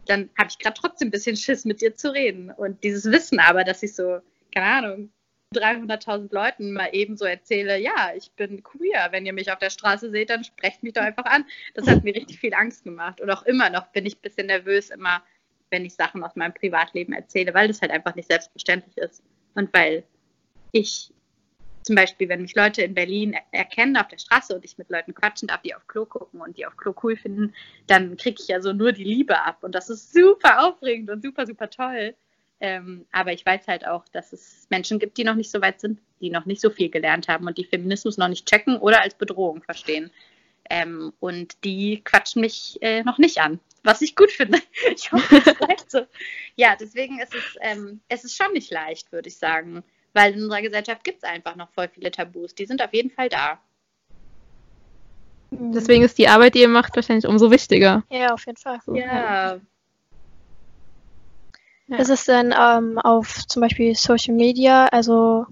dann habe ich gerade trotzdem ein bisschen Schiss, mit dir zu reden. Und dieses Wissen aber, dass ich so, keine Ahnung, 300.000 Leuten mal eben so erzähle, ja, ich bin queer. Wenn ihr mich auf der Straße seht, dann sprecht mich doch einfach an. Das hat mir richtig viel Angst gemacht. Und auch immer noch bin ich ein bisschen nervös, immer wenn ich Sachen aus meinem Privatleben erzähle, weil das halt einfach nicht selbstverständlich ist. Und weil ich zum Beispiel, wenn mich Leute in Berlin erkennen auf der Straße und ich mit Leuten quatschen darf, die auf Klo gucken und die auf Klo cool finden, dann kriege ich ja so nur die Liebe ab. Und das ist super aufregend und super, super toll. Ähm, aber ich weiß halt auch, dass es Menschen gibt, die noch nicht so weit sind, die noch nicht so viel gelernt haben und die Feminismus noch nicht checken oder als Bedrohung verstehen. Ähm, und die quatschen mich äh, noch nicht an was ich gut finde. Ich hoffe, es bleibt so. Ja, deswegen ist es, ähm, es ist schon nicht leicht, würde ich sagen. Weil in unserer Gesellschaft gibt es einfach noch voll viele Tabus. Die sind auf jeden Fall da. Deswegen ist die Arbeit, die ihr macht, wahrscheinlich umso wichtiger. Ja, auf jeden Fall. Ja. Ja. Ist es denn ähm, auf zum Beispiel Social Media, also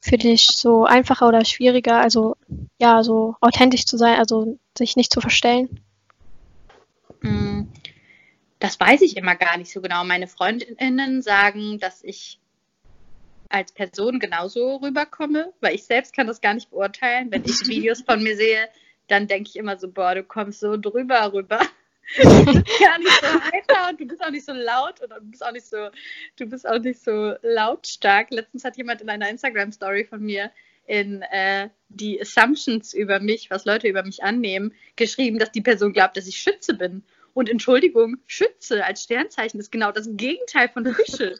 für dich so einfacher oder schwieriger, also ja, so authentisch zu sein, also sich nicht zu verstellen? Mm, das weiß ich immer gar nicht so genau. Meine Freundinnen sagen, dass ich als Person genauso rüberkomme, weil ich selbst kann das gar nicht beurteilen. Wenn ich Videos von mir sehe, dann denke ich immer so, boah, du kommst so drüber rüber. Du bist gar nicht so heiter und du bist auch nicht so laut und du bist auch nicht so, du bist auch nicht so lautstark. Letztens hat jemand in einer Instagram-Story von mir in äh, die Assumptions über mich, was Leute über mich annehmen, geschrieben, dass die Person glaubt, dass ich Schütze bin. Und Entschuldigung, Schütze als Sternzeichen ist genau das Gegenteil von Fische.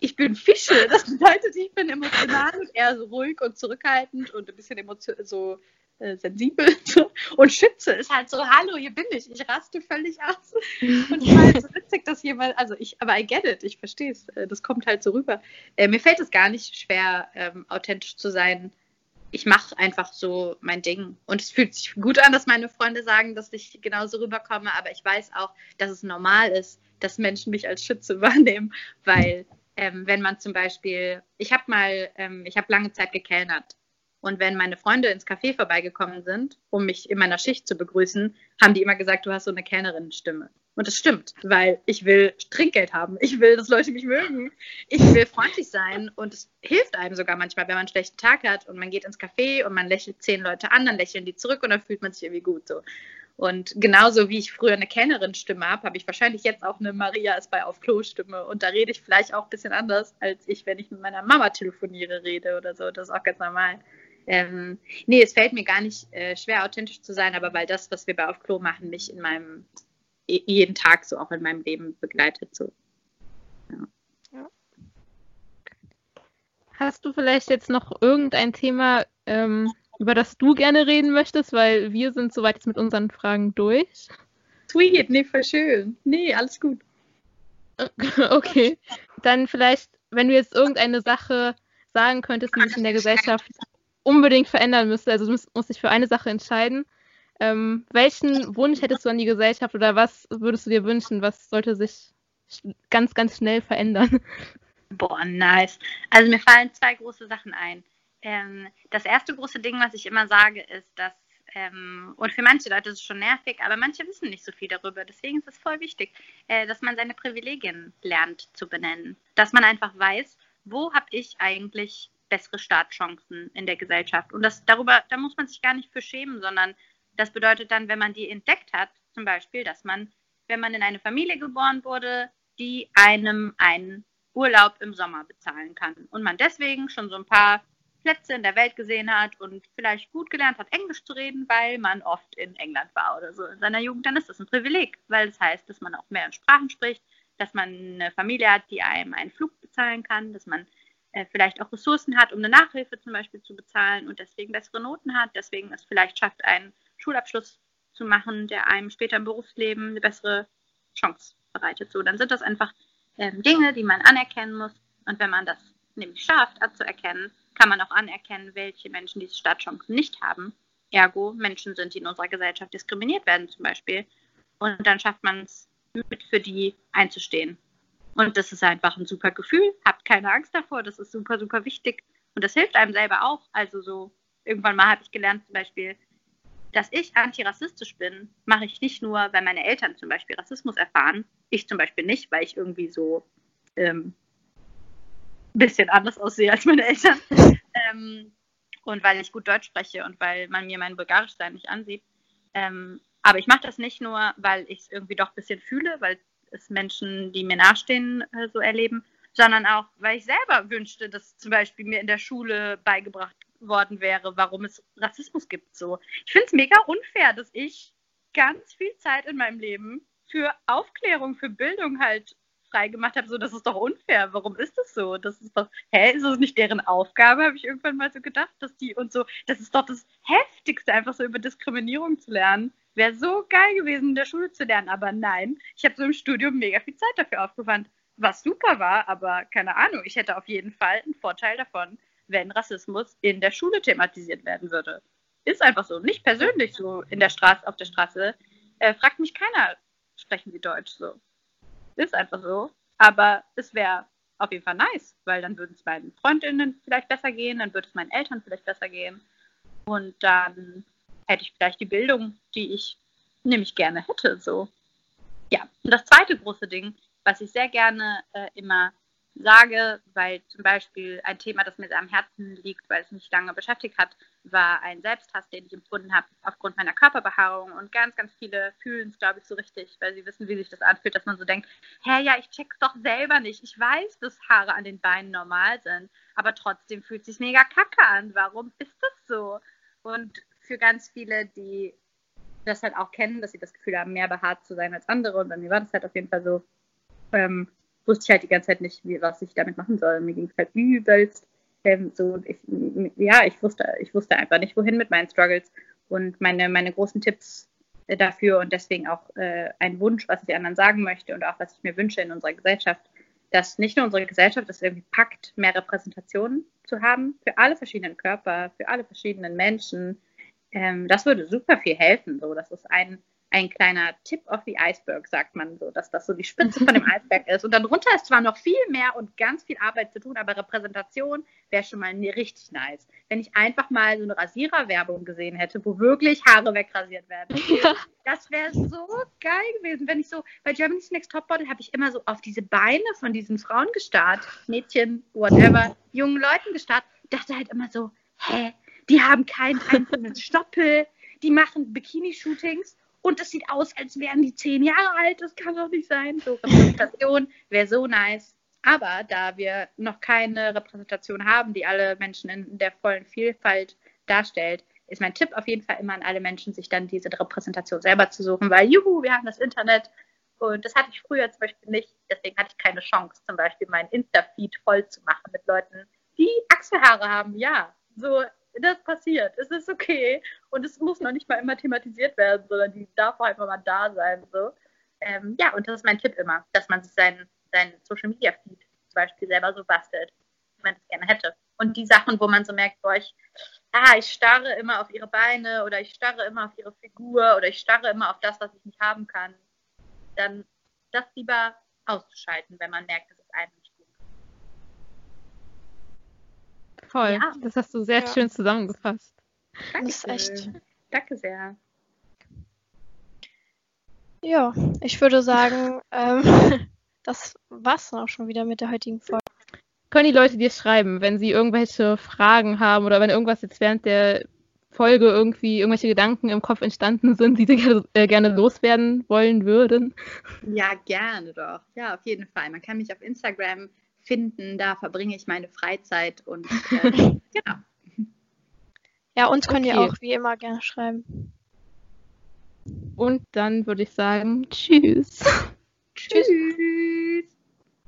Ich bin Fische. Das bedeutet, ich bin emotional und eher so ruhig und zurückhaltend und ein bisschen so äh, sensibel. Und Schütze ist halt so, hallo, hier bin ich. Ich raste völlig aus. Und ich war halt so witzig, dass jemand, also ich, aber I get it, ich verstehe es. Äh, das kommt halt so rüber. Äh, mir fällt es gar nicht schwer, ähm, authentisch zu sein. Ich mache einfach so mein Ding. Und es fühlt sich gut an, dass meine Freunde sagen, dass ich genauso rüberkomme. Aber ich weiß auch, dass es normal ist, dass Menschen mich als Schütze wahrnehmen. Weil, ähm, wenn man zum Beispiel, ich habe mal, ähm, ich habe lange Zeit gekellnert und wenn meine Freunde ins Café vorbeigekommen sind, um mich in meiner Schicht zu begrüßen, haben die immer gesagt, du hast so eine Kellnerinnenstimme. Und das stimmt, weil ich will Trinkgeld haben. Ich will, dass Leute mich mögen. Ich will freundlich sein. Und es hilft einem sogar manchmal, wenn man einen schlechten Tag hat und man geht ins Café und man lächelt zehn Leute an, dann lächeln die zurück und dann fühlt man sich irgendwie gut so. Und genauso wie ich früher eine Kellnerin-Stimme habe, habe ich wahrscheinlich jetzt auch eine Maria ist bei auf Klo-Stimme. Und da rede ich vielleicht auch ein bisschen anders, als ich, wenn ich mit meiner Mama telefoniere, rede oder so. Das ist auch ganz normal. Ähm, nee, es fällt mir gar nicht äh, schwer, authentisch zu sein, aber weil das, was wir bei Auf Klo machen, mich in meinem jeden Tag so auch in meinem Leben begleitet. So. Ja. Ja. Hast du vielleicht jetzt noch irgendein Thema, ähm, über das du gerne reden möchtest? Weil wir sind soweit jetzt mit unseren Fragen durch. Sweet, nee, voll schön. Nee, alles gut. Okay. Dann vielleicht, wenn du jetzt irgendeine Sache sagen könntest, die sich in der Gesellschaft unbedingt verändern müsste, also du musst, dich für eine Sache entscheiden, ähm, welchen Wunsch hättest du an die Gesellschaft oder was würdest du dir wünschen? Was sollte sich ganz, ganz schnell verändern? Boah, nice. Also mir fallen zwei große Sachen ein. Ähm, das erste große Ding, was ich immer sage, ist, dass, ähm, und für manche Leute ist es schon nervig, aber manche wissen nicht so viel darüber. Deswegen ist es voll wichtig, äh, dass man seine Privilegien lernt zu benennen. Dass man einfach weiß, wo habe ich eigentlich bessere Startchancen in der Gesellschaft. Und das darüber, da muss man sich gar nicht für schämen, sondern das bedeutet dann, wenn man die entdeckt hat, zum Beispiel, dass man, wenn man in eine Familie geboren wurde, die einem einen Urlaub im Sommer bezahlen kann und man deswegen schon so ein paar Plätze in der Welt gesehen hat und vielleicht gut gelernt hat, Englisch zu reden, weil man oft in England war oder so in seiner Jugend, dann ist das ein Privileg, weil das heißt, dass man auch mehr Sprachen spricht, dass man eine Familie hat, die einem einen Flug bezahlen kann, dass man äh, vielleicht auch Ressourcen hat, um eine Nachhilfe zum Beispiel zu bezahlen und deswegen bessere Noten hat, deswegen es vielleicht schafft, einen Schulabschluss zu machen, der einem später im Berufsleben eine bessere Chance bereitet. So, dann sind das einfach ähm, Dinge, die man anerkennen muss. Und wenn man das nämlich schafft, anzuerkennen, kann man auch anerkennen, welche Menschen diese Startchancen nicht haben. Ergo Menschen sind, die in unserer Gesellschaft diskriminiert werden zum Beispiel. Und dann schafft man es, mit für die einzustehen und das ist einfach ein super Gefühl. Habt keine Angst davor. Das ist super, super wichtig. Und das hilft einem selber auch. Also so, irgendwann mal habe ich gelernt zum Beispiel, dass ich antirassistisch bin, mache ich nicht nur, weil meine Eltern zum Beispiel Rassismus erfahren. Ich zum Beispiel nicht, weil ich irgendwie so ähm, ein bisschen anders aussehe als meine Eltern. ähm, und weil ich gut Deutsch spreche und weil man mir mein Bulgarischsein nicht ansieht. Ähm, aber ich mache das nicht nur, weil ich es irgendwie doch ein bisschen fühle, weil es Menschen, die mir nachstehen, äh, so erleben, sondern auch, weil ich selber wünschte, dass zum Beispiel mir in der Schule beigebracht worden wäre, warum es Rassismus gibt. So, ich finde es mega unfair, dass ich ganz viel Zeit in meinem Leben für Aufklärung, für Bildung halt freigemacht habe. So, das ist doch unfair. Warum ist das so? Das ist doch, hä, ist das nicht deren Aufgabe? Habe ich irgendwann mal so gedacht, dass die und so. Das ist doch das Heftigste, einfach so über Diskriminierung zu lernen. Wäre so geil gewesen, in der Schule zu lernen, aber nein, ich habe so im Studium mega viel Zeit dafür aufgewandt, was super war, aber keine Ahnung, ich hätte auf jeden Fall einen Vorteil davon, wenn Rassismus in der Schule thematisiert werden würde. Ist einfach so, nicht persönlich so in der Straße, auf der Straße. Äh, fragt mich keiner, sprechen Sie Deutsch so. Ist einfach so. aber es wäre auf jeden Fall nice, weil dann würde es meinen Freundinnen vielleicht besser gehen, dann würde es meinen Eltern vielleicht besser gehen und dann hätte ich vielleicht die Bildung, die ich nämlich gerne hätte, so. Ja, und das zweite große Ding, was ich sehr gerne äh, immer sage, weil zum Beispiel ein Thema, das mir sehr am Herzen liegt, weil es mich lange beschäftigt hat, war ein Selbsthass, den ich empfunden habe aufgrund meiner Körperbehaarung. Und ganz, ganz viele fühlen es, glaube ich, so richtig, weil sie wissen, wie sich das anfühlt, dass man so denkt, hä, ja, ich check's doch selber nicht. Ich weiß, dass Haare an den Beinen normal sind, aber trotzdem fühlt sich mega kacke an. Warum ist das so? Und für ganz viele, die das halt auch kennen, dass sie das Gefühl haben, mehr behaart zu sein als andere, und bei mir war das halt auf jeden Fall so, ähm, wusste ich halt die ganze Zeit nicht, wie, was ich damit machen soll. Mir ging es halt übelst. Ähm, so, ich, ja, ich wusste, ich wusste einfach nicht, wohin mit meinen Struggles. Und meine, meine großen Tipps äh, dafür und deswegen auch äh, ein Wunsch, was ich anderen sagen möchte und auch was ich mir wünsche in unserer Gesellschaft, dass nicht nur unsere Gesellschaft es irgendwie packt, mehr Repräsentation zu haben für alle verschiedenen Körper, für alle verschiedenen Menschen. Ähm, das würde super viel helfen. So, das ist ein ein kleiner Tip of the Iceberg, sagt man so, dass das so die Spitze von dem Eisberg ist. Und dann drunter ist zwar noch viel mehr und ganz viel Arbeit zu tun, aber Repräsentation wäre schon mal richtig nice. Wenn ich einfach mal so eine Rasiererwerbung gesehen hätte, wo wirklich Haare wegrasiert werden. Ja. Das wäre so geil gewesen. Wenn ich so, bei Germany's Next Topmodel habe ich immer so auf diese Beine von diesen Frauen gestarrt, Mädchen, whatever, jungen Leuten gestarrt, dachte halt immer so, hä, die haben keinen einzelnen Stoppel, die machen Bikini-Shootings und es sieht aus, als wären die zehn Jahre alt. Das kann doch nicht sein. So Repräsentation wäre so nice. Aber da wir noch keine Repräsentation haben, die alle Menschen in der vollen Vielfalt darstellt, ist mein Tipp auf jeden Fall immer an alle Menschen, sich dann diese Repräsentation selber zu suchen, weil juhu, wir haben das Internet und das hatte ich früher zum Beispiel nicht. Deswegen hatte ich keine Chance, zum Beispiel meinen Insta-Feed voll zu machen mit Leuten, die Achselhaare haben. Ja, so das passiert. Es ist okay. Und es muss noch nicht mal immer thematisiert werden, sondern die darf einfach mal da sein. So. Ähm, ja, und das ist mein Tipp immer, dass man sich seinen, seinen Social Media Feed zum Beispiel selber so bastelt, wie man das gerne hätte. Und die Sachen, wo man so merkt, boah, ich, ah, ich starre immer auf ihre Beine oder ich starre immer auf ihre Figur oder ich starre immer auf das, was ich nicht haben kann, dann das lieber auszuschalten, wenn man merkt, dass es einem Toll, ja. das hast du sehr ja. schön zusammengefasst. Danke. Das ist echt. Danke sehr. Ja, ich würde sagen, ähm, das war's dann auch schon wieder mit der heutigen Folge. Können die Leute dir schreiben, wenn sie irgendwelche Fragen haben oder wenn irgendwas jetzt während der Folge irgendwie irgendwelche Gedanken im Kopf entstanden sind, die sie äh, gerne loswerden wollen würden? Ja, gerne doch. Ja, auf jeden Fall. Man kann mich auf Instagram finden. Da verbringe ich meine Freizeit und äh, genau. Ja, uns könnt okay. ihr auch wie immer gerne schreiben. Und dann würde ich sagen, tschüss. Tschüss.